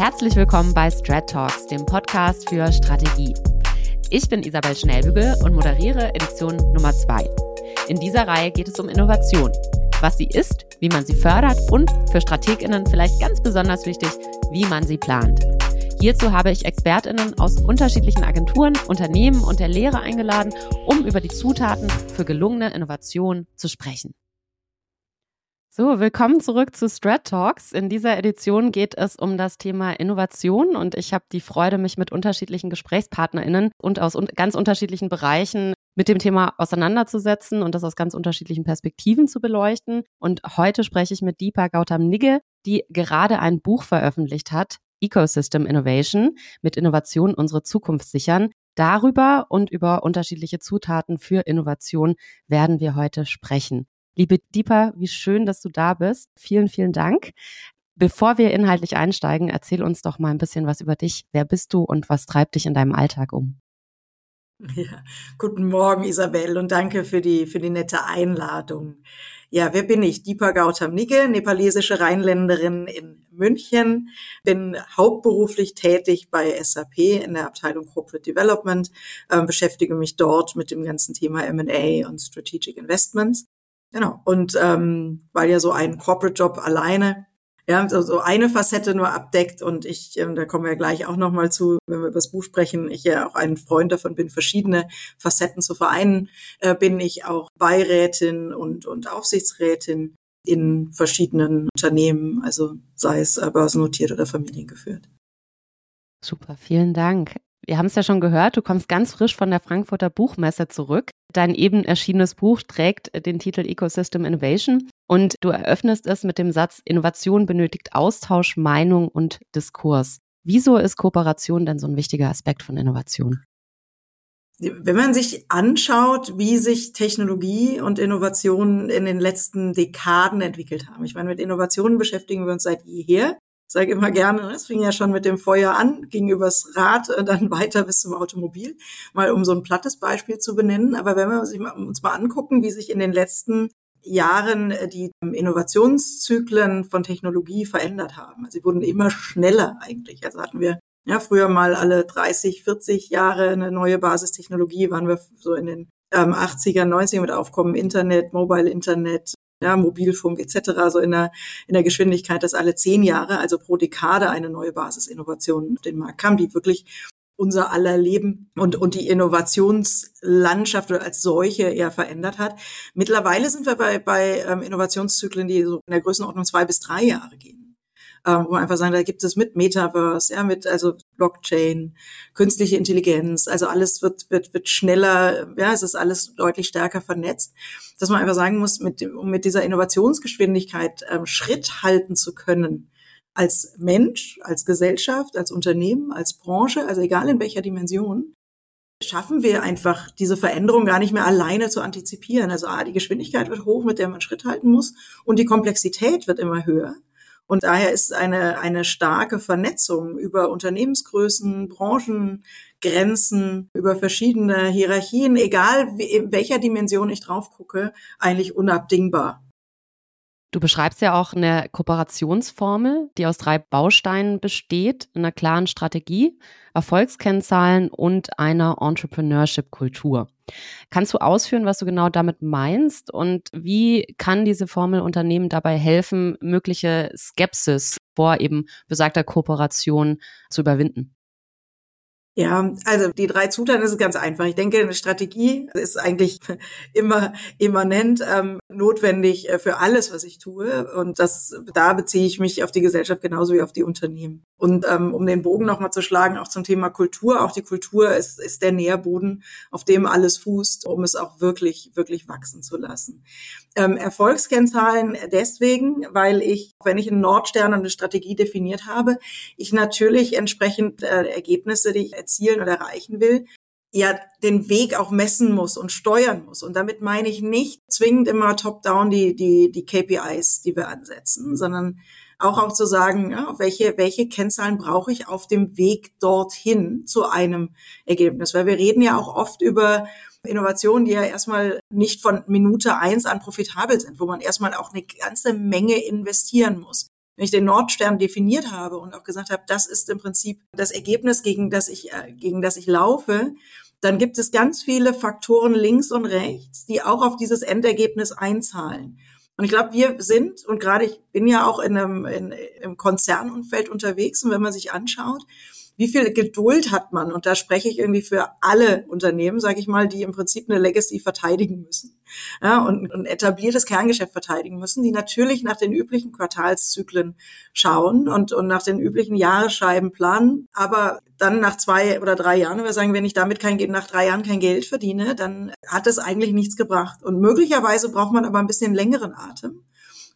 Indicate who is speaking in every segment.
Speaker 1: Herzlich willkommen bei Strat Talks, dem Podcast für Strategie. Ich bin Isabel Schnellbügel und moderiere Edition Nummer 2. In dieser Reihe geht es um Innovation, was sie ist, wie man sie fördert und für Strateginnen vielleicht ganz besonders wichtig, wie man sie plant. Hierzu habe ich Expertinnen aus unterschiedlichen Agenturen, Unternehmen und der Lehre eingeladen, um über die Zutaten für gelungene Innovation zu sprechen. So, willkommen zurück zu Strat Talks. In dieser Edition geht es um das Thema Innovation und ich habe die Freude, mich mit unterschiedlichen GesprächspartnerInnen und aus un ganz unterschiedlichen Bereichen mit dem Thema auseinanderzusetzen und das aus ganz unterschiedlichen Perspektiven zu beleuchten. Und heute spreche ich mit Deepa Gautam Nigge, die gerade ein Buch veröffentlicht hat, Ecosystem Innovation, mit Innovation unsere Zukunft sichern. Darüber und über unterschiedliche Zutaten für Innovation werden wir heute sprechen. Liebe Deepa, wie schön, dass du da bist. Vielen, vielen Dank. Bevor wir inhaltlich einsteigen, erzähl uns doch mal ein bisschen was über dich. Wer bist du und was treibt dich in deinem Alltag um?
Speaker 2: Ja, guten Morgen, Isabel, und danke für die, für die nette Einladung. Ja, wer bin ich? Deepa Gautam Nigge, nepalesische Rheinländerin in München, bin hauptberuflich tätig bei SAP in der Abteilung Corporate Development, äh, beschäftige mich dort mit dem ganzen Thema M&A und Strategic Investments Genau. Und ähm, weil ja so ein Corporate Job alleine ja, so, so eine Facette nur abdeckt und ich, ähm, da kommen wir gleich auch nochmal zu, wenn wir über das Buch sprechen, ich ja auch ein Freund davon bin, verschiedene Facetten zu vereinen, äh, bin ich auch Beirätin und, und Aufsichtsrätin in verschiedenen Unternehmen, also sei es äh, börsennotiert oder familiengeführt.
Speaker 1: Super, vielen Dank. Wir haben es ja schon gehört, du kommst ganz frisch von der Frankfurter Buchmesse zurück. Dein eben erschienenes Buch trägt den Titel Ecosystem Innovation und du eröffnest es mit dem Satz, Innovation benötigt Austausch, Meinung und Diskurs. Wieso ist Kooperation denn so ein wichtiger Aspekt von Innovation?
Speaker 2: Wenn man sich anschaut, wie sich Technologie und Innovation in den letzten Dekaden entwickelt haben. Ich meine, mit Innovationen beschäftigen wir uns seit jeher sage immer gerne, es fing ja schon mit dem Feuer an, ging übers Rad, äh, dann weiter bis zum Automobil, mal um so ein plattes Beispiel zu benennen. Aber wenn wir uns mal angucken, wie sich in den letzten Jahren äh, die Innovationszyklen von Technologie verändert haben. Also sie wurden immer schneller eigentlich. Also hatten wir ja früher mal alle 30, 40 Jahre eine neue Basistechnologie, waren wir so in den ähm, 80er, 90er mit Aufkommen Internet, Mobile Internet, ja, Mobilfunk etc., so in der, in der Geschwindigkeit, dass alle zehn Jahre, also pro Dekade, eine neue Basisinnovation auf den Markt kam, die wirklich unser aller Leben und, und die Innovationslandschaft als solche eher verändert hat. Mittlerweile sind wir bei, bei ähm, Innovationszyklen, die so in der Größenordnung zwei bis drei Jahre gehen ähm, wo man einfach sagen, da gibt es mit Metaverse, ja, mit also Blockchain, künstliche Intelligenz, also alles wird wird wird schneller, ja, es ist alles deutlich stärker vernetzt, dass man einfach sagen muss, mit um mit dieser Innovationsgeschwindigkeit ähm, Schritt halten zu können als Mensch, als Gesellschaft, als Unternehmen, als Branche, also egal in welcher Dimension, schaffen wir einfach diese Veränderung gar nicht mehr alleine zu antizipieren. Also A, die Geschwindigkeit wird hoch, mit der man Schritt halten muss und die Komplexität wird immer höher. Und daher ist eine, eine starke Vernetzung über Unternehmensgrößen, Branchengrenzen, über verschiedene Hierarchien, egal in welcher Dimension ich drauf gucke, eigentlich unabdingbar.
Speaker 1: Du beschreibst ja auch eine Kooperationsformel, die aus drei Bausteinen besteht, einer klaren Strategie, Erfolgskennzahlen und einer Entrepreneurship-Kultur. Kannst du ausführen, was du genau damit meinst und wie kann diese Formel Unternehmen dabei helfen, mögliche Skepsis vor eben besagter Kooperation zu überwinden?
Speaker 2: Ja, also die drei Zutaten ist ganz einfach. Ich denke, eine Strategie ist eigentlich immer immanent ähm, notwendig äh, für alles, was ich tue. Und das, da beziehe ich mich auf die Gesellschaft genauso wie auf die Unternehmen. Und ähm, um den Bogen nochmal zu schlagen, auch zum Thema Kultur. Auch die Kultur ist, ist der Nährboden, auf dem alles fußt, um es auch wirklich, wirklich wachsen zu lassen. Ähm, Erfolgskennzahlen deswegen, weil ich, wenn ich einen Nordstern und eine Strategie definiert habe, ich natürlich entsprechend äh, Ergebnisse, die ich erzielen oder erreichen will, ja den Weg auch messen muss und steuern muss. Und damit meine ich nicht zwingend immer top-down die, die, die KPIs, die wir ansetzen, sondern auch auch zu sagen, ja, welche, welche Kennzahlen brauche ich auf dem Weg dorthin zu einem Ergebnis. Weil wir reden ja auch oft über Innovationen, die ja erstmal nicht von Minute eins an profitabel sind, wo man erstmal auch eine ganze Menge investieren muss. wenn ich den Nordstern definiert habe und auch gesagt habe, das ist im Prinzip das Ergebnis, gegen das ich, äh, gegen das ich laufe, dann gibt es ganz viele Faktoren links und rechts, die auch auf dieses Endergebnis einzahlen. Und ich glaube, wir sind, und gerade ich bin ja auch in einem in, im Konzernumfeld unterwegs, und wenn man sich anschaut, wie viel Geduld hat man? Und da spreche ich irgendwie für alle Unternehmen, sage ich mal, die im Prinzip eine Legacy verteidigen müssen ja, und ein etabliertes Kerngeschäft verteidigen müssen, die natürlich nach den üblichen Quartalszyklen schauen und, und nach den üblichen Jahresscheiben planen, aber dann nach zwei oder drei Jahren, wir sagen, wenn ich damit kein, nach drei Jahren kein Geld verdiene, dann hat es eigentlich nichts gebracht. Und möglicherweise braucht man aber ein bisschen längeren Atem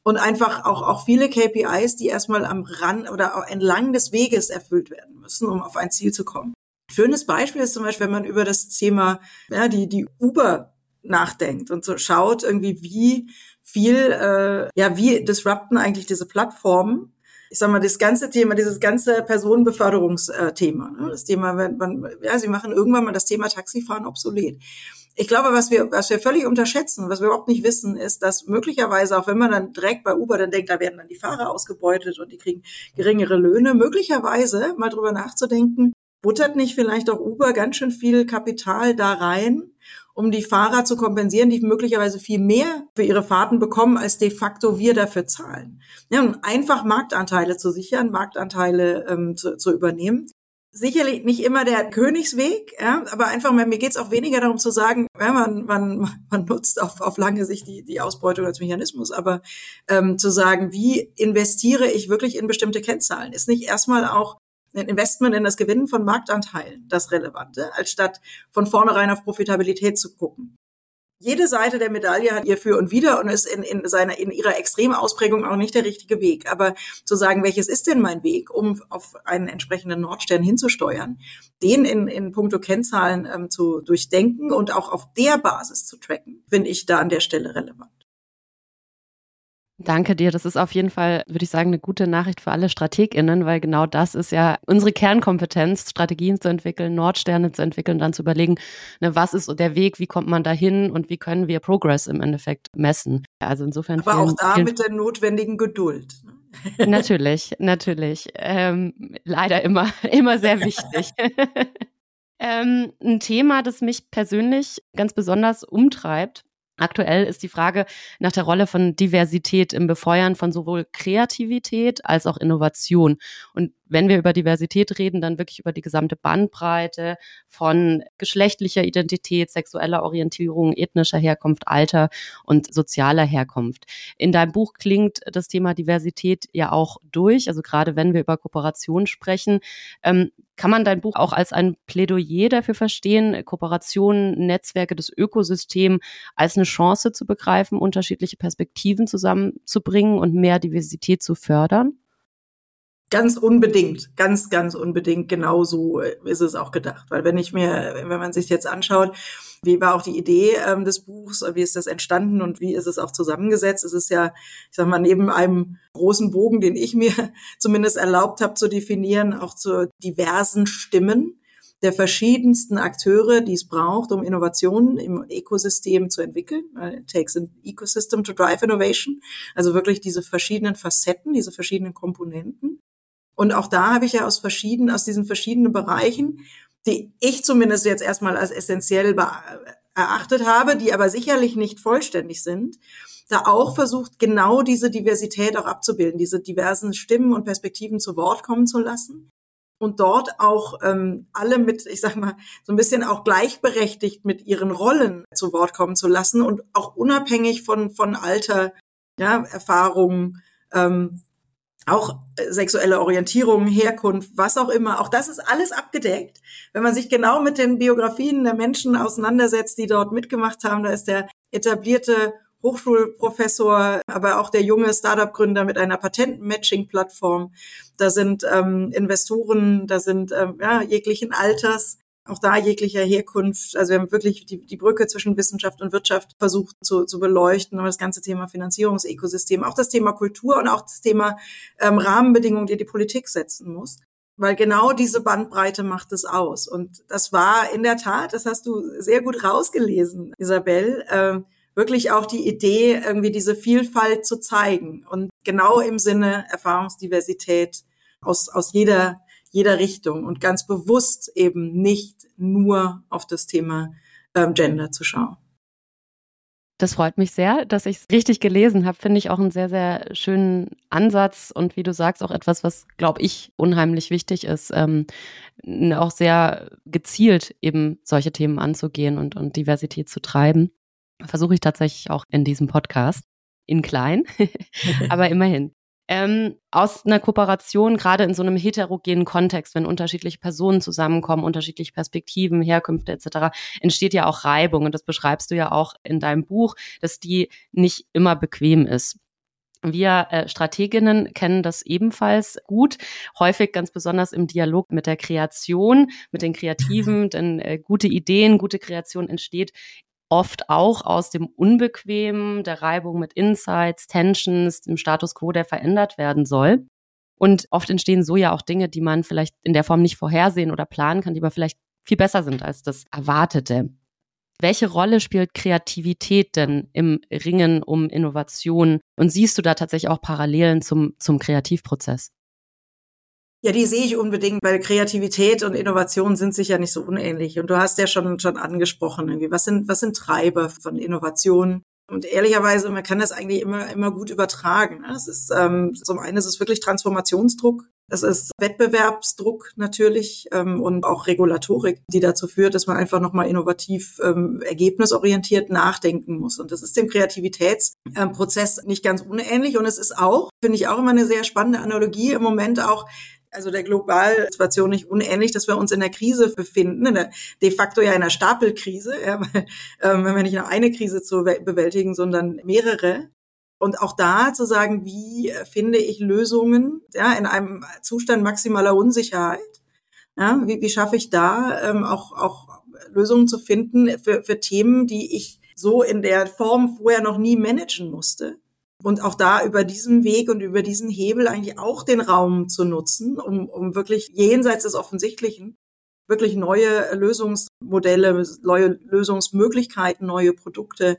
Speaker 2: und einfach auch, auch viele KPIs, die erstmal am Rand oder entlang des Weges erfüllt werden müssen, um auf ein Ziel zu kommen. Schönes Beispiel ist zum Beispiel, wenn man über das Thema, ja, die, die Uber nachdenkt und so schaut irgendwie, wie viel, äh, ja, wie disrupten eigentlich diese Plattformen ich sag mal, das ganze Thema, dieses ganze Personenbeförderungsthema, ne? das Thema, wenn man, ja, sie machen irgendwann mal das Thema Taxifahren obsolet ich glaube, was wir, was wir völlig unterschätzen, was wir überhaupt nicht wissen, ist, dass möglicherweise, auch wenn man dann direkt bei Uber dann denkt, da werden dann die Fahrer ausgebeutet und die kriegen geringere Löhne, möglicherweise mal drüber nachzudenken, buttert nicht vielleicht auch Uber ganz schön viel Kapital da rein, um die Fahrer zu kompensieren, die möglicherweise viel mehr für ihre Fahrten bekommen, als de facto wir dafür zahlen. Ja, um einfach Marktanteile zu sichern, Marktanteile ähm, zu, zu übernehmen sicherlich nicht immer der Königsweg, ja, aber einfach mir geht's auch weniger darum zu sagen, ja, man, man, man nutzt auf, auf lange Sicht die, die Ausbeutung als Mechanismus, aber ähm, zu sagen, wie investiere ich wirklich in bestimmte Kennzahlen, ist nicht erstmal auch ein Investment in das Gewinnen von Marktanteilen das Relevante, als statt von vornherein auf Profitabilität zu gucken jede Seite der Medaille hat ihr für und wider und ist in, in seiner, in ihrer extremen Ausprägung auch nicht der richtige Weg. Aber zu sagen, welches ist denn mein Weg, um auf einen entsprechenden Nordstern hinzusteuern, den in, in puncto Kennzahlen ähm, zu durchdenken und auch auf der Basis zu tracken, finde ich da an der Stelle relevant.
Speaker 1: Danke dir. Das ist auf jeden Fall, würde ich sagen, eine gute Nachricht für alle StrategInnen, weil genau das ist ja unsere Kernkompetenz, Strategien zu entwickeln, Nordsterne zu entwickeln, dann zu überlegen, ne, was ist der Weg, wie kommt man dahin und wie können wir Progress im Endeffekt messen. Also insofern.
Speaker 2: Aber vielen, auch da mit der notwendigen Geduld.
Speaker 1: Ne? Natürlich, natürlich. Ähm, leider immer, immer sehr wichtig. ähm, ein Thema, das mich persönlich ganz besonders umtreibt, Aktuell ist die Frage nach der Rolle von Diversität im Befeuern von sowohl Kreativität als auch Innovation. Und wenn wir über Diversität reden, dann wirklich über die gesamte Bandbreite von geschlechtlicher Identität, sexueller Orientierung, ethnischer Herkunft, Alter und sozialer Herkunft. In deinem Buch klingt das Thema Diversität ja auch durch, also gerade wenn wir über Kooperation sprechen. Ähm, kann man dein Buch auch als ein Plädoyer dafür verstehen, Kooperationen, Netzwerke, das Ökosystem als eine Chance zu begreifen, unterschiedliche Perspektiven zusammenzubringen und mehr Diversität zu fördern?
Speaker 2: Ganz unbedingt, ganz, ganz unbedingt. Genauso ist es auch gedacht. Weil wenn ich mir, wenn man sich jetzt anschaut, wie war auch die Idee ähm, des Buchs, wie ist das entstanden und wie ist es auch zusammengesetzt? Es ist ja, ich sag mal, neben einem großen Bogen, den ich mir zumindest erlaubt habe zu definieren, auch zu diversen Stimmen der verschiedensten Akteure, die es braucht, um Innovationen im Ökosystem zu entwickeln. It takes an ecosystem to drive innovation. Also wirklich diese verschiedenen Facetten, diese verschiedenen Komponenten. Und auch da habe ich ja aus verschiedenen, aus diesen verschiedenen Bereichen, die ich zumindest jetzt erstmal als essentiell erachtet habe, die aber sicherlich nicht vollständig sind, da auch versucht, genau diese Diversität auch abzubilden, diese diversen Stimmen und Perspektiven zu Wort kommen zu lassen und dort auch ähm, alle mit, ich sag mal, so ein bisschen auch gleichberechtigt mit ihren Rollen zu Wort kommen zu lassen und auch unabhängig von, von Alter, ja, Erfahrungen, ähm, auch äh, sexuelle Orientierung, Herkunft, was auch immer, auch das ist alles abgedeckt. Wenn man sich genau mit den Biografien der Menschen auseinandersetzt, die dort mitgemacht haben, da ist der etablierte Hochschulprofessor, aber auch der junge Startup-Gründer mit einer Patent-Matching-Plattform. Da sind ähm, Investoren, da sind ähm, ja, jeglichen Alters auch da jeglicher Herkunft. Also wir haben wirklich die, die Brücke zwischen Wissenschaft und Wirtschaft versucht zu, zu beleuchten, aber das ganze Thema Finanzierungsökosystem, auch das Thema Kultur und auch das Thema ähm, Rahmenbedingungen, die die Politik setzen muss. Weil genau diese Bandbreite macht es aus. Und das war in der Tat, das hast du sehr gut rausgelesen, Isabel, äh, wirklich auch die Idee, irgendwie diese Vielfalt zu zeigen und genau im Sinne Erfahrungsdiversität aus, aus jeder, jeder Richtung und ganz bewusst eben nicht nur auf das Thema ähm, Gender zu schauen.
Speaker 1: Das freut mich sehr, dass ich es richtig gelesen habe. Finde ich auch einen sehr, sehr schönen Ansatz und wie du sagst, auch etwas, was, glaube ich, unheimlich wichtig ist, ähm, auch sehr gezielt eben solche Themen anzugehen und, und Diversität zu treiben. Versuche ich tatsächlich auch in diesem Podcast. In klein, aber immerhin. Ähm, aus einer Kooperation, gerade in so einem heterogenen Kontext, wenn unterschiedliche Personen zusammenkommen, unterschiedliche Perspektiven, Herkünfte etc., entsteht ja auch Reibung. Und das beschreibst du ja auch in deinem Buch, dass die nicht immer bequem ist. Wir äh, Strateginnen kennen das ebenfalls gut, häufig ganz besonders im Dialog mit der Kreation, mit den Kreativen, denn äh, gute Ideen, gute Kreation entsteht oft auch aus dem Unbequemen, der Reibung mit Insights, Tensions, dem Status quo, der verändert werden soll. Und oft entstehen so ja auch Dinge, die man vielleicht in der Form nicht vorhersehen oder planen kann, die aber vielleicht viel besser sind als das Erwartete. Welche Rolle spielt Kreativität denn im Ringen um Innovation? Und siehst du da tatsächlich auch Parallelen zum, zum Kreativprozess?
Speaker 2: Ja, die sehe ich unbedingt, weil Kreativität und Innovation sind sich ja nicht so unähnlich. Und du hast ja schon, schon angesprochen, irgendwie, was sind, was sind Treiber von Innovation? Und ehrlicherweise, man kann das eigentlich immer, immer gut übertragen. Ne? Es ist, ähm, zum einen ist es wirklich Transformationsdruck. Es ist Wettbewerbsdruck natürlich ähm, und auch Regulatorik, die dazu führt, dass man einfach nochmal innovativ, ähm, ergebnisorientiert nachdenken muss. Und das ist dem Kreativitätsprozess ähm, nicht ganz unähnlich. Und es ist auch, finde ich auch immer eine sehr spannende Analogie im Moment auch also der globalen Situation nicht unähnlich, dass wir uns in der Krise befinden, in der, de facto ja in einer Stapelkrise, ja, weil, ähm, wenn wir nicht nur eine Krise zu bewältigen, sondern mehrere. Und auch da zu sagen, wie finde ich Lösungen ja, in einem Zustand maximaler Unsicherheit? Ja, wie, wie schaffe ich da ähm, auch, auch Lösungen zu finden für, für Themen, die ich so in der Form vorher noch nie managen musste? Und auch da über diesen Weg und über diesen Hebel eigentlich auch den Raum zu nutzen, um, um wirklich jenseits des Offensichtlichen wirklich neue Lösungsmodelle, neue Lösungsmöglichkeiten, neue Produkte,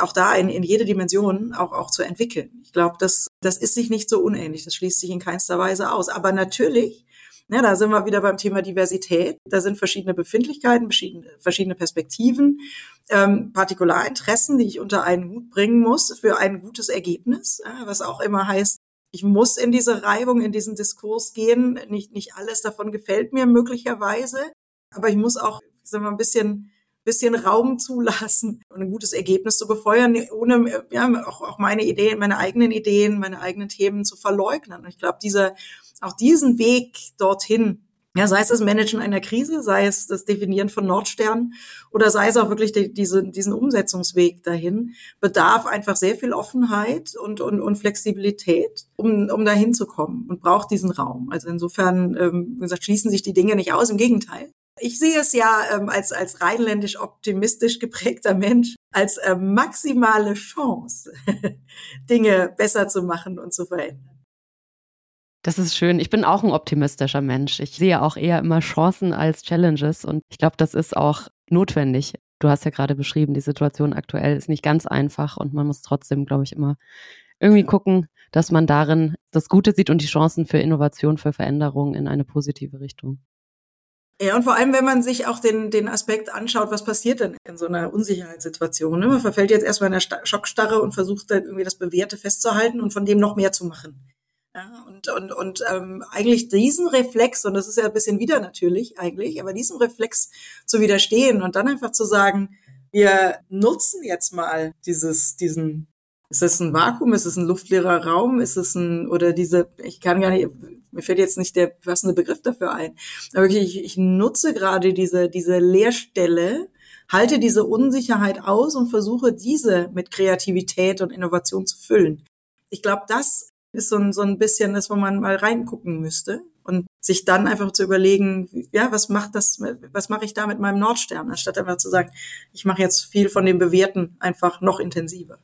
Speaker 2: auch da in, in jede Dimension auch, auch zu entwickeln. Ich glaube, das, das ist sich nicht so unähnlich, das schließt sich in keinster Weise aus. Aber natürlich ja, da sind wir wieder beim Thema Diversität. Da sind verschiedene Befindlichkeiten, verschiedene, Perspektiven, ähm, Partikularinteressen, die ich unter einen Hut bringen muss für ein gutes Ergebnis, ja, was auch immer heißt, ich muss in diese Reibung, in diesen Diskurs gehen. Nicht, nicht alles davon gefällt mir möglicherweise, aber ich muss auch, sagen wir, ein bisschen bisschen Raum zulassen und ein gutes Ergebnis zu befeuern, ohne ja, auch, auch meine Ideen, meine eigenen Ideen, meine eigenen Themen zu verleugnen. Und ich glaube, dieser auch diesen Weg dorthin, ja, sei es das Managen einer Krise, sei es das Definieren von Nordsternen oder sei es auch wirklich die, diese, diesen Umsetzungsweg dahin, bedarf einfach sehr viel Offenheit und, und, und Flexibilität, um, um dahin zu kommen und braucht diesen Raum. Also insofern, ähm, wie gesagt, schließen sich die Dinge nicht aus, im Gegenteil. Ich sehe es ja ähm, als, als rheinländisch optimistisch geprägter Mensch als äh, maximale Chance, Dinge besser zu machen und zu verändern.
Speaker 1: Das ist schön. Ich bin auch ein optimistischer Mensch. Ich sehe auch eher immer Chancen als Challenges und ich glaube, das ist auch notwendig. Du hast ja gerade beschrieben, die Situation aktuell ist nicht ganz einfach und man muss trotzdem, glaube ich, immer irgendwie gucken, dass man darin das Gute sieht und die Chancen für Innovation, für Veränderung in eine positive Richtung.
Speaker 2: Ja, und vor allem, wenn man sich auch den, den Aspekt anschaut, was passiert denn in so einer Unsicherheitssituation? Ne? Man verfällt jetzt erstmal in einer Schockstarre und versucht dann irgendwie das Bewährte festzuhalten und von dem noch mehr zu machen. Ja, und und, und ähm, eigentlich diesen Reflex, und das ist ja ein bisschen wieder natürlich eigentlich, aber diesem Reflex zu widerstehen und dann einfach zu sagen, wir nutzen jetzt mal dieses, diesen, ist es ein Vakuum, ist es ein luftleerer Raum, ist es ein, oder diese, ich kann gar nicht, mir fällt jetzt nicht der passende Begriff dafür ein, aber ich, ich nutze gerade diese, diese Leerstelle, halte diese Unsicherheit aus und versuche diese mit Kreativität und Innovation zu füllen. Ich glaube, das ist so ein, so ein bisschen das, wo man mal reingucken müsste und sich dann einfach zu überlegen, ja, was macht das, was mache ich da mit meinem Nordstern, anstatt einfach zu sagen, ich mache jetzt viel von dem Bewährten einfach noch intensiver.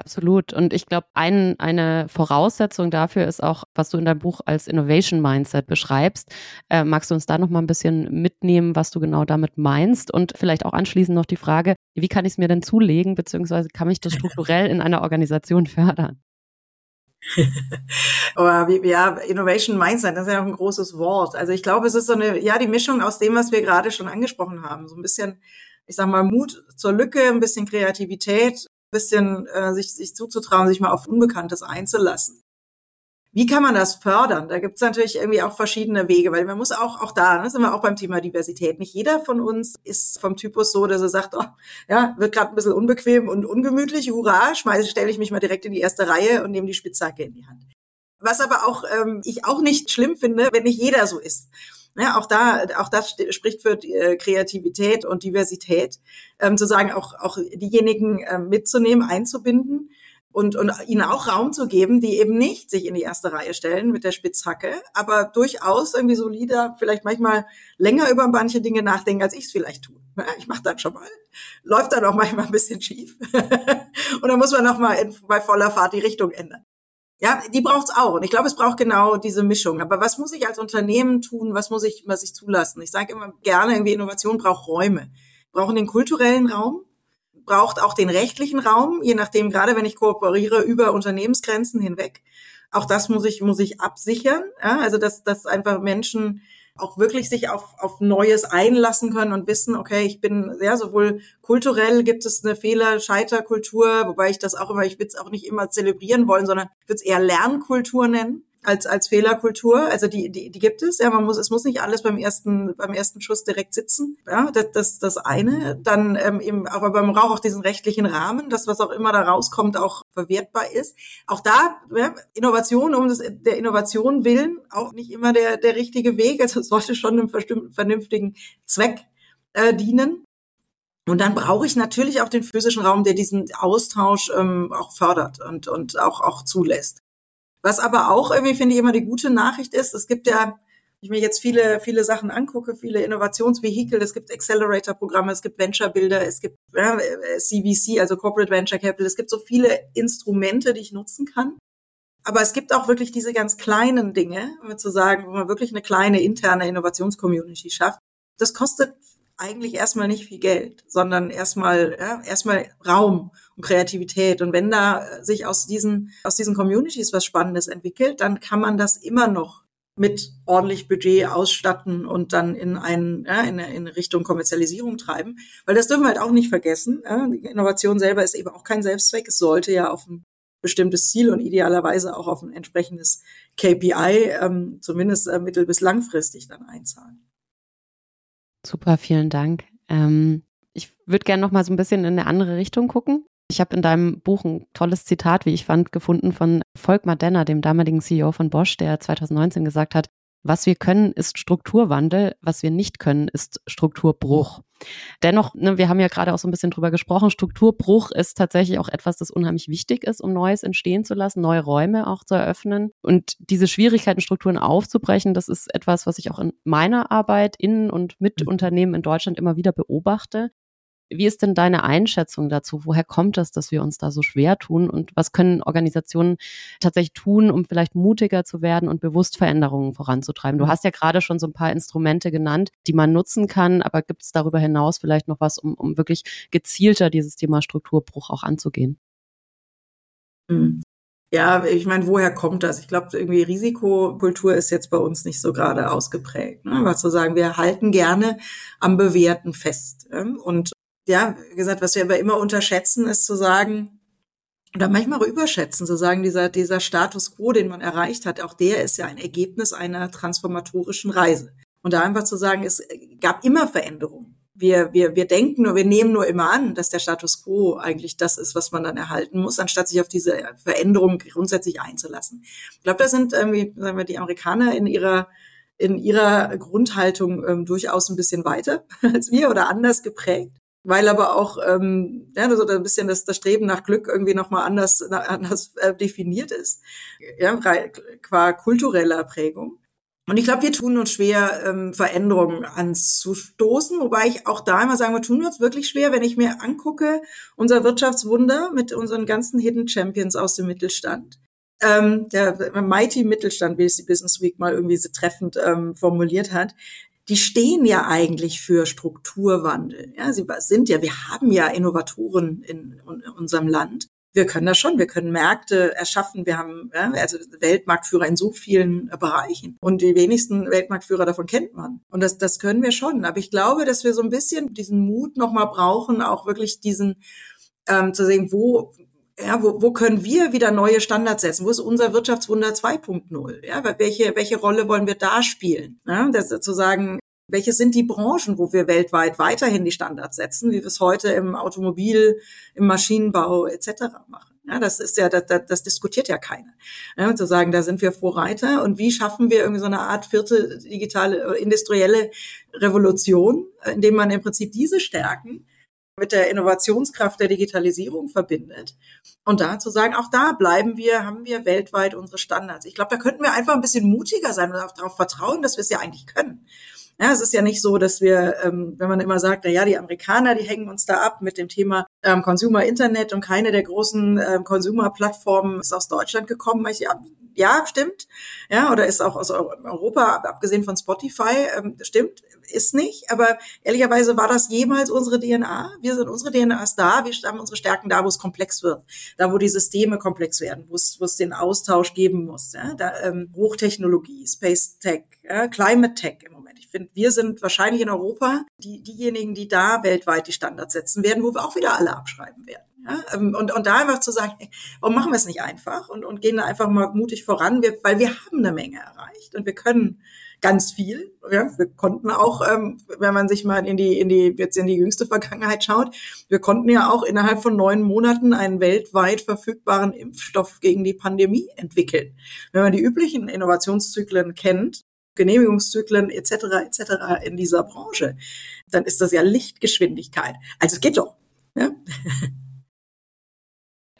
Speaker 1: Absolut. Und ich glaube, ein, eine Voraussetzung dafür ist auch, was du in deinem Buch als Innovation Mindset beschreibst. Äh, magst du uns da noch mal ein bisschen mitnehmen, was du genau damit meinst? Und vielleicht auch anschließend noch die Frage, wie kann ich es mir denn zulegen, beziehungsweise kann ich das strukturell in einer Organisation fördern?
Speaker 2: Ja, Innovation Mindset, das ist ja auch ein großes Wort. Also ich glaube, es ist so eine, ja, die Mischung aus dem, was wir gerade schon angesprochen haben. So ein bisschen, ich sag mal, Mut zur Lücke, ein bisschen Kreativität, bisschen äh, sich, sich zuzutrauen, sich mal auf Unbekanntes einzulassen. Wie kann man das fördern? Da gibt es natürlich irgendwie auch verschiedene Wege, weil man muss auch, auch da, ne, sind wir auch beim Thema Diversität. Nicht jeder von uns ist vom Typus so, dass er sagt, oh, ja, wird gerade ein bisschen unbequem und ungemütlich, hurra, schmeiße, stelle ich mich mal direkt in die erste Reihe und nehme die Spitzhacke in die Hand. Was aber auch ähm, ich auch nicht schlimm finde, wenn nicht jeder so ist. Ja, auch da, auch das spricht für äh, Kreativität und Diversität, ähm, zu sagen, auch, auch diejenigen ähm, mitzunehmen, einzubinden und, und ihnen auch Raum zu geben, die eben nicht sich in die erste Reihe stellen mit der Spitzhacke, aber durchaus irgendwie solider, vielleicht manchmal länger über manche Dinge nachdenken, als ich es vielleicht tue. Ja, ich mache das schon mal. Läuft dann auch manchmal ein bisschen schief. und dann muss man nochmal bei voller Fahrt die Richtung ändern. Ja, die braucht's auch. Und ich glaube, es braucht genau diese Mischung. Aber was muss ich als Unternehmen tun? Was muss ich, was ich zulassen? Ich sage immer gerne, irgendwie Innovation braucht Räume. Brauchen den kulturellen Raum, braucht auch den rechtlichen Raum, je nachdem, gerade wenn ich kooperiere über Unternehmensgrenzen hinweg. Auch das muss ich, muss ich absichern. Ja, also, dass, dass einfach Menschen auch wirklich sich auf, auf Neues einlassen können und wissen, okay, ich bin, ja, sowohl kulturell gibt es eine Fehler-Scheiterkultur, wobei ich das auch immer, ich will es auch nicht immer zelebrieren wollen, sondern würde es eher Lernkultur nennen als als Fehlerkultur. Also die, die die gibt es. Ja, man muss es muss nicht alles beim ersten beim ersten Schuss direkt sitzen. Ja, das das, das eine. Dann ähm, eben, aber man braucht auch diesen rechtlichen Rahmen, dass was auch immer da rauskommt auch verwertbar ist. Auch da ja, Innovation um das, der Innovation willen auch nicht immer der der richtige Weg. Also es sollte schon einem vernünftigen Zweck äh, dienen. Und dann brauche ich natürlich auch den physischen Raum, der diesen Austausch ähm, auch fördert und, und auch, auch zulässt. Was aber auch irgendwie, finde ich, immer die gute Nachricht ist, es gibt ja, wenn ich mir jetzt viele, viele Sachen angucke, viele Innovationsvehikel, es gibt Accelerator-Programme, es gibt Venture-Builder, es gibt ja, CVC, also Corporate Venture Capital, es gibt so viele Instrumente, die ich nutzen kann. Aber es gibt auch wirklich diese ganz kleinen Dinge, um zu sagen, wo man wirklich eine kleine interne Innovationscommunity schafft. Das kostet eigentlich erstmal nicht viel Geld, sondern erstmal ja, erstmal Raum und Kreativität. Und wenn da sich aus diesen aus diesen Communities was Spannendes entwickelt, dann kann man das immer noch mit ordentlich Budget ausstatten und dann in, einen, ja, in, in Richtung Kommerzialisierung treiben. Weil das dürfen wir halt auch nicht vergessen. Ja, die Innovation selber ist eben auch kein Selbstzweck. Es sollte ja auf ein bestimmtes Ziel und idealerweise auch auf ein entsprechendes KPI, ähm, zumindest äh, mittel- bis langfristig dann einzahlen.
Speaker 1: Super, vielen Dank. Ähm, ich würde gerne noch mal so ein bisschen in eine andere Richtung gucken. Ich habe in deinem Buch ein tolles Zitat, wie ich fand, gefunden von Volkmar Denner, dem damaligen CEO von Bosch, der 2019 gesagt hat, was wir können, ist Strukturwandel. Was wir nicht können, ist Strukturbruch. Dennoch, ne, wir haben ja gerade auch so ein bisschen drüber gesprochen, Strukturbruch ist tatsächlich auch etwas, das unheimlich wichtig ist, um Neues entstehen zu lassen, neue Räume auch zu eröffnen. Und diese Schwierigkeiten, Strukturen aufzubrechen, das ist etwas, was ich auch in meiner Arbeit in und mit mhm. Unternehmen in Deutschland immer wieder beobachte. Wie ist denn deine Einschätzung dazu? Woher kommt es, dass wir uns da so schwer tun? Und was können Organisationen tatsächlich tun, um vielleicht mutiger zu werden und bewusst Veränderungen voranzutreiben? Du mhm. hast ja gerade schon so ein paar Instrumente genannt, die man nutzen kann, aber gibt es darüber hinaus vielleicht noch was, um, um wirklich gezielter dieses Thema Strukturbruch auch anzugehen?
Speaker 2: Mhm. Ja, ich meine, woher kommt das? Ich glaube, irgendwie Risikokultur ist jetzt bei uns nicht so gerade ausgeprägt. Ne? Was zu sagen, wir halten gerne am Bewährten fest. Und ja, wie gesagt, was wir aber immer unterschätzen, ist zu sagen, oder manchmal auch überschätzen, zu sagen, dieser, dieser Status quo, den man erreicht hat, auch der ist ja ein Ergebnis einer transformatorischen Reise. Und da einfach zu sagen, es gab immer Veränderungen. Wir, wir, wir denken nur, wir nehmen nur immer an, dass der Status quo eigentlich das ist, was man dann erhalten muss, anstatt sich auf diese Veränderung grundsätzlich einzulassen. Ich glaube, da sind irgendwie, sagen wir, die Amerikaner in ihrer in ihrer Grundhaltung ähm, durchaus ein bisschen weiter als wir oder anders geprägt weil aber auch ähm, ja, so ein bisschen das, das Streben nach Glück irgendwie nochmal anders, anders äh, definiert ist, ja, qua kultureller Prägung. Und ich glaube, wir tun uns schwer, ähm, Veränderungen anzustoßen, wobei ich auch da immer sagen, wir tun uns wirklich schwer, wenn ich mir angucke, unser Wirtschaftswunder mit unseren ganzen Hidden Champions aus dem Mittelstand. Ähm, der Mighty Mittelstand, wie es die Business Week mal irgendwie so treffend ähm, formuliert hat, die stehen ja eigentlich für Strukturwandel. Ja, sie sind ja, wir haben ja Innovatoren in, in unserem Land. Wir können das schon, wir können Märkte erschaffen, wir haben ja, also Weltmarktführer in so vielen Bereichen. Und die wenigsten Weltmarktführer davon kennt man. Und das, das können wir schon, aber ich glaube, dass wir so ein bisschen diesen Mut nochmal brauchen, auch wirklich diesen ähm, zu sehen, wo ja, wo, wo können wir wieder neue Standards setzen? Wo ist unser Wirtschaftswunder 2.0? Ja, welche, welche Rolle wollen wir da spielen? Ja, das zu sagen, welche sind die Branchen, wo wir weltweit weiterhin die Standards setzen, wie wir es heute im Automobil, im Maschinenbau etc. machen? Ja, das ist ja, das, das, das diskutiert ja keiner. Ja, zu sagen, da sind wir Vorreiter und wie schaffen wir irgendwie so eine Art vierte digitale, äh, industrielle Revolution, indem man im Prinzip diese Stärken mit der Innovationskraft der Digitalisierung verbindet. Und da zu sagen, auch da bleiben wir, haben wir weltweit unsere Standards. Ich glaube, da könnten wir einfach ein bisschen mutiger sein und darauf vertrauen, dass wir es ja eigentlich können. Ja, es ist ja nicht so, dass wir, ähm, wenn man immer sagt, na ja, die Amerikaner, die hängen uns da ab mit dem Thema ähm, Consumer Internet und keine der großen ähm, Consumer-Plattformen ist aus Deutschland gekommen. Ich, ja, ja, stimmt. Ja, oder ist auch aus Europa, abgesehen von Spotify, ähm, stimmt, ist nicht. Aber ehrlicherweise war das jemals unsere DNA. Wir sind unsere DNA ist da. Wir haben unsere Stärken da, wo es komplex wird, da wo die Systeme komplex werden, wo es, wo es den Austausch geben muss. Ja? Da, ähm, Hochtechnologie, Space Tech, ja? Climate Tech im Moment finde, wir sind wahrscheinlich in Europa die, diejenigen, die da weltweit die Standards setzen werden, wo wir auch wieder alle abschreiben werden. Ja, ähm, und, und da einfach zu sagen, warum machen wir es nicht einfach und, und gehen da einfach mal mutig voran, wir, weil wir haben eine Menge erreicht und wir können ganz viel. Ja, wir konnten auch, ähm, wenn man sich mal in die, in die, jetzt in die jüngste Vergangenheit schaut, wir konnten ja auch innerhalb von neun Monaten einen weltweit verfügbaren Impfstoff gegen die Pandemie entwickeln. Wenn man die üblichen Innovationszyklen kennt, Genehmigungszyklen etc. etc. in dieser Branche, dann ist das ja Lichtgeschwindigkeit. Also es geht doch. Ja?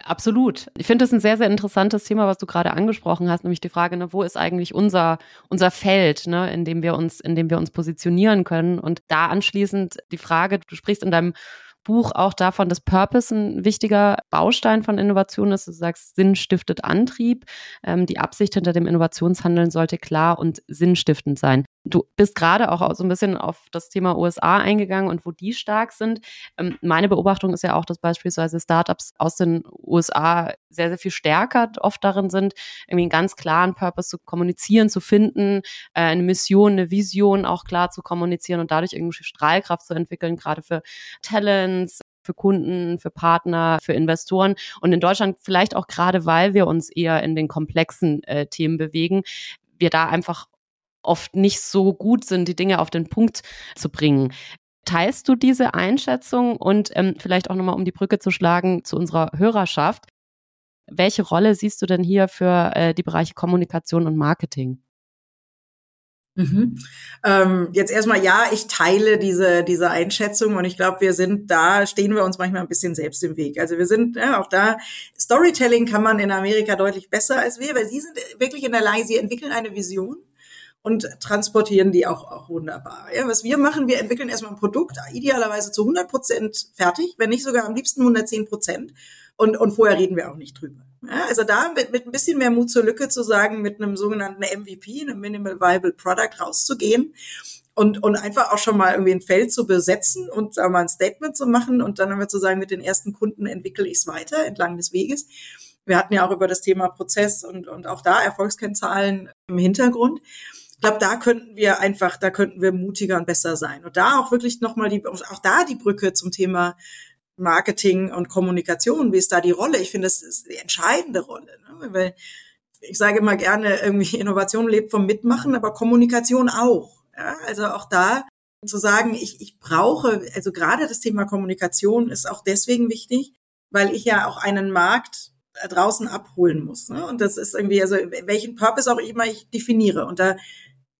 Speaker 1: Absolut. Ich finde das ein sehr, sehr interessantes Thema, was du gerade angesprochen hast, nämlich die Frage, ne, wo ist eigentlich unser, unser Feld, ne, in dem wir uns, in dem wir uns positionieren können. Und da anschließend die Frage, du sprichst in deinem Buch auch davon, dass Purpose ein wichtiger Baustein von Innovation ist. Du sagst, Sinn stiftet Antrieb. Ähm, die Absicht hinter dem Innovationshandeln sollte klar und sinnstiftend sein. Du bist gerade auch so ein bisschen auf das Thema USA eingegangen und wo die stark sind. Ähm, meine Beobachtung ist ja auch, dass beispielsweise Startups aus den USA sehr, sehr viel stärker oft darin sind, irgendwie einen ganz klaren Purpose zu kommunizieren, zu finden, äh, eine Mission, eine Vision auch klar zu kommunizieren und dadurch irgendwie Strahlkraft zu entwickeln, gerade für Talents, für Kunden, für Partner, für Investoren und in Deutschland vielleicht auch gerade, weil wir uns eher in den komplexen äh, Themen bewegen, wir da einfach oft nicht so gut sind, die Dinge auf den Punkt zu bringen. Teilst du diese Einschätzung und ähm, vielleicht auch nochmal, um die Brücke zu schlagen zu unserer Hörerschaft, welche Rolle siehst du denn hier für äh, die Bereiche Kommunikation und Marketing?
Speaker 2: Mhm. Ähm, jetzt erstmal ja, ich teile diese, diese Einschätzung und ich glaube, wir sind da, stehen wir uns manchmal ein bisschen selbst im Weg. Also wir sind ja, auch da, Storytelling kann man in Amerika deutlich besser als wir, weil sie sind wirklich in der Lage, sie entwickeln eine Vision und transportieren die auch, auch wunderbar. Ja, was wir machen, wir entwickeln erstmal ein Produkt, idealerweise zu 100 Prozent fertig, wenn nicht sogar am liebsten 110 Prozent. Und, und vorher reden wir auch nicht drüber. Ja, also da mit, mit ein bisschen mehr Mut zur Lücke zu sagen, mit einem sogenannten MVP, einem Minimal Viable Product rauszugehen und, und einfach auch schon mal irgendwie ein Feld zu besetzen und da mal ein Statement zu machen und dann haben wir zu sagen, mit den ersten Kunden entwickle ich es weiter entlang des Weges. Wir hatten ja auch über das Thema Prozess und, und auch da Erfolgskennzahlen im Hintergrund. Ich glaube, da könnten wir einfach, da könnten wir mutiger und besser sein. Und da auch wirklich nochmal die, auch da die Brücke zum Thema Marketing und Kommunikation. Wie ist da die Rolle? Ich finde, das ist die entscheidende Rolle. Ne? Weil ich sage immer gerne, irgendwie Innovation lebt vom Mitmachen, aber Kommunikation auch. Ja? Also auch da zu sagen, ich, ich brauche, also gerade das Thema Kommunikation ist auch deswegen wichtig, weil ich ja auch einen Markt draußen abholen muss. Ne? Und das ist irgendwie, also welchen Purpose auch immer ich definiere. Und da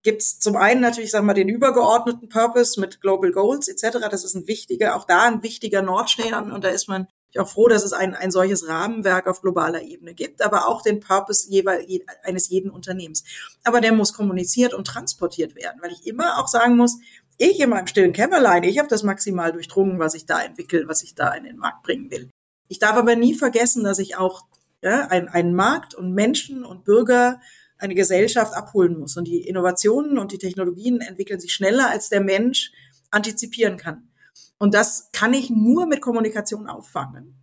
Speaker 2: gibt es zum einen natürlich, sagen wir, den übergeordneten Purpose mit Global Goals etc. Das ist ein wichtiger, auch da ein wichtiger Nordstern und da ist man auch froh, dass es ein, ein solches Rahmenwerk auf globaler Ebene gibt, aber auch den Purpose jeweils eines jeden Unternehmens. Aber der muss kommuniziert und transportiert werden, weil ich immer auch sagen muss, ich in meinem stillen Kämmerlein, ich habe das maximal durchdrungen, was ich da entwickle, was ich da in den Markt bringen will. Ich darf aber nie vergessen, dass ich auch ja, einen Markt und Menschen und Bürger eine Gesellschaft abholen muss. Und die Innovationen und die Technologien entwickeln sich schneller, als der Mensch antizipieren kann. Und das kann ich nur mit Kommunikation auffangen.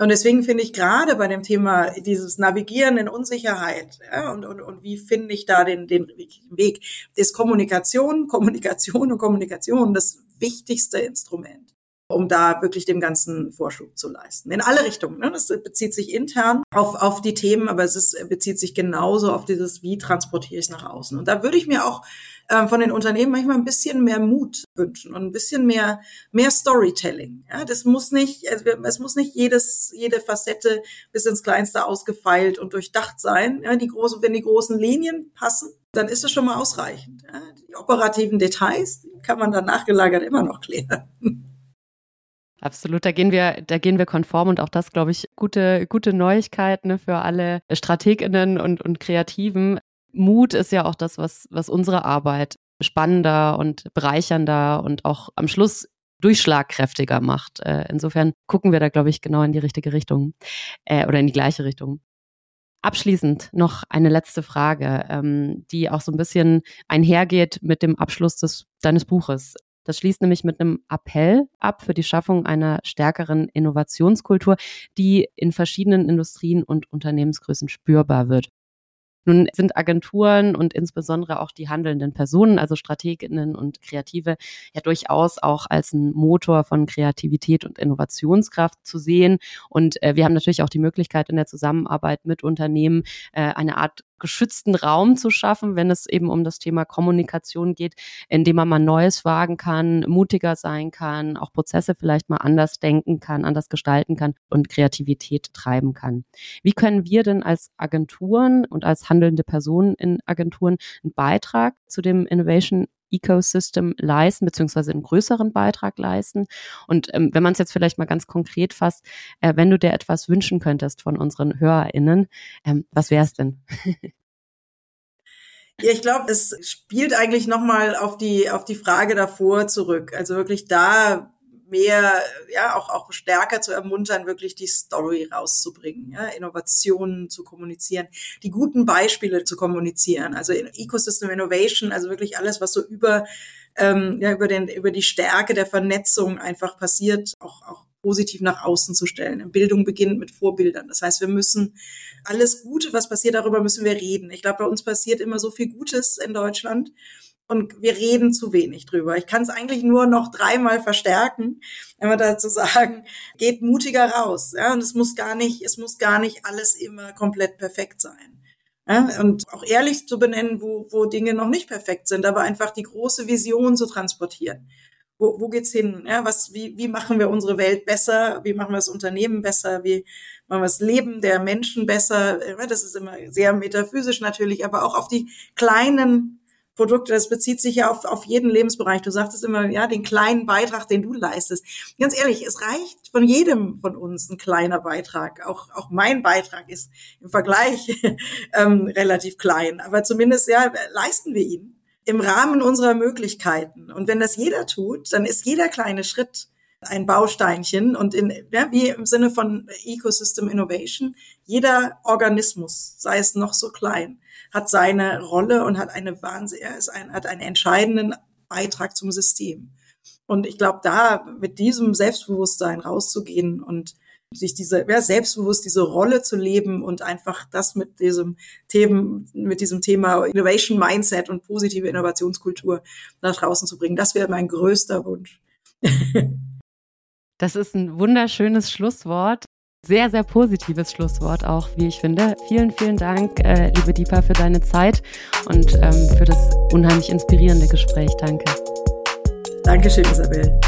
Speaker 2: Und deswegen finde ich gerade bei dem Thema dieses Navigieren in Unsicherheit ja, und, und, und wie finde ich da den, den Weg, ist Kommunikation, Kommunikation und Kommunikation das wichtigste Instrument um da wirklich dem ganzen Vorschub zu leisten. In alle Richtungen. Ne? Das bezieht sich intern auf, auf die Themen, aber es ist, bezieht sich genauso auf dieses, wie transportiere ich es nach außen. Und da würde ich mir auch ähm, von den Unternehmen manchmal ein bisschen mehr Mut wünschen und ein bisschen mehr, mehr Storytelling. Ja, das muss nicht, es muss nicht jedes, jede Facette bis ins Kleinste ausgefeilt und durchdacht sein. Ja, die großen, wenn die großen Linien passen, dann ist es schon mal ausreichend. Ja, die operativen Details kann man dann nachgelagert immer noch klären.
Speaker 1: Absolut, da gehen wir, da gehen wir konform und auch das, glaube ich, gute, gute Neuigkeit ne, für alle StrategInnen und, und Kreativen. Mut ist ja auch das, was, was unsere Arbeit spannender und bereichernder und auch am Schluss durchschlagkräftiger macht. Äh, insofern gucken wir da, glaube ich, genau in die richtige Richtung äh, oder in die gleiche Richtung. Abschließend noch eine letzte Frage, ähm, die auch so ein bisschen einhergeht mit dem Abschluss des, deines Buches. Das schließt nämlich mit einem Appell ab für die Schaffung einer stärkeren Innovationskultur, die in verschiedenen Industrien und Unternehmensgrößen spürbar wird. Nun sind Agenturen und insbesondere auch die handelnden Personen, also Strateginnen und Kreative, ja durchaus auch als ein Motor von Kreativität und Innovationskraft zu sehen. Und äh, wir haben natürlich auch die Möglichkeit in der Zusammenarbeit mit Unternehmen äh, eine Art geschützten Raum zu schaffen, wenn es eben um das Thema Kommunikation geht, in dem man mal Neues wagen kann, mutiger sein kann, auch Prozesse vielleicht mal anders denken kann, anders gestalten kann und Kreativität treiben kann. Wie können wir denn als Agenturen und als handelnde Personen in Agenturen einen Beitrag zu dem Innovation Ecosystem leisten, beziehungsweise einen größeren Beitrag leisten. Und ähm, wenn man es jetzt vielleicht mal ganz konkret fasst, äh, wenn du dir etwas wünschen könntest von unseren HörerInnen, ähm, was wäre es denn?
Speaker 2: Ja, ich glaube, es spielt eigentlich nochmal auf die, auf die Frage davor zurück. Also wirklich da mehr, ja, auch, auch stärker zu ermuntern, wirklich die Story rauszubringen, ja, Innovationen zu kommunizieren, die guten Beispiele zu kommunizieren, also Ecosystem Innovation, also wirklich alles, was so über, ähm, ja, über den, über die Stärke der Vernetzung einfach passiert, auch, auch positiv nach außen zu stellen. Bildung beginnt mit Vorbildern. Das heißt, wir müssen alles Gute, was passiert, darüber müssen wir reden. Ich glaube, bei uns passiert immer so viel Gutes in Deutschland und wir reden zu wenig drüber. Ich kann es eigentlich nur noch dreimal verstärken, wenn wir dazu sagen, geht mutiger raus. Ja, und es muss gar nicht, es muss gar nicht alles immer komplett perfekt sein. Ja, und auch ehrlich zu benennen, wo, wo Dinge noch nicht perfekt sind, aber einfach die große Vision zu transportieren wo, wo geht's hin? Ja, was, wie, wie machen wir unsere Welt besser? Wie machen wir das Unternehmen besser? Wie machen wir das Leben der Menschen besser? Das ist immer sehr metaphysisch natürlich, aber auch auf die kleinen Produkte. Das bezieht sich ja auf, auf jeden Lebensbereich. Du sagtest immer, ja, den kleinen Beitrag, den du leistest. Ganz ehrlich, es reicht von jedem von uns ein kleiner Beitrag. Auch, auch mein Beitrag ist im Vergleich ähm, relativ klein. Aber zumindest, ja, leisten wir ihn im Rahmen unserer Möglichkeiten. Und wenn das jeder tut, dann ist jeder kleine Schritt ein Bausteinchen und in, ja, wie im Sinne von Ecosystem Innovation, jeder Organismus, sei es noch so klein, hat seine Rolle und hat eine Wahnsinn, er ist ein, hat einen entscheidenden Beitrag zum System. Und ich glaube, da mit diesem Selbstbewusstsein rauszugehen und sich diese, ja, selbstbewusst diese Rolle zu leben und einfach das mit diesem Themen, mit diesem Thema Innovation Mindset und positive Innovationskultur nach draußen zu bringen. Das wäre mein größter Wunsch.
Speaker 1: Das ist ein wunderschönes Schlusswort. Sehr, sehr positives Schlusswort auch, wie ich finde. Vielen, vielen Dank, äh, liebe Deepa, für deine Zeit und ähm, für das unheimlich inspirierende Gespräch. Danke.
Speaker 2: Dankeschön, Isabel.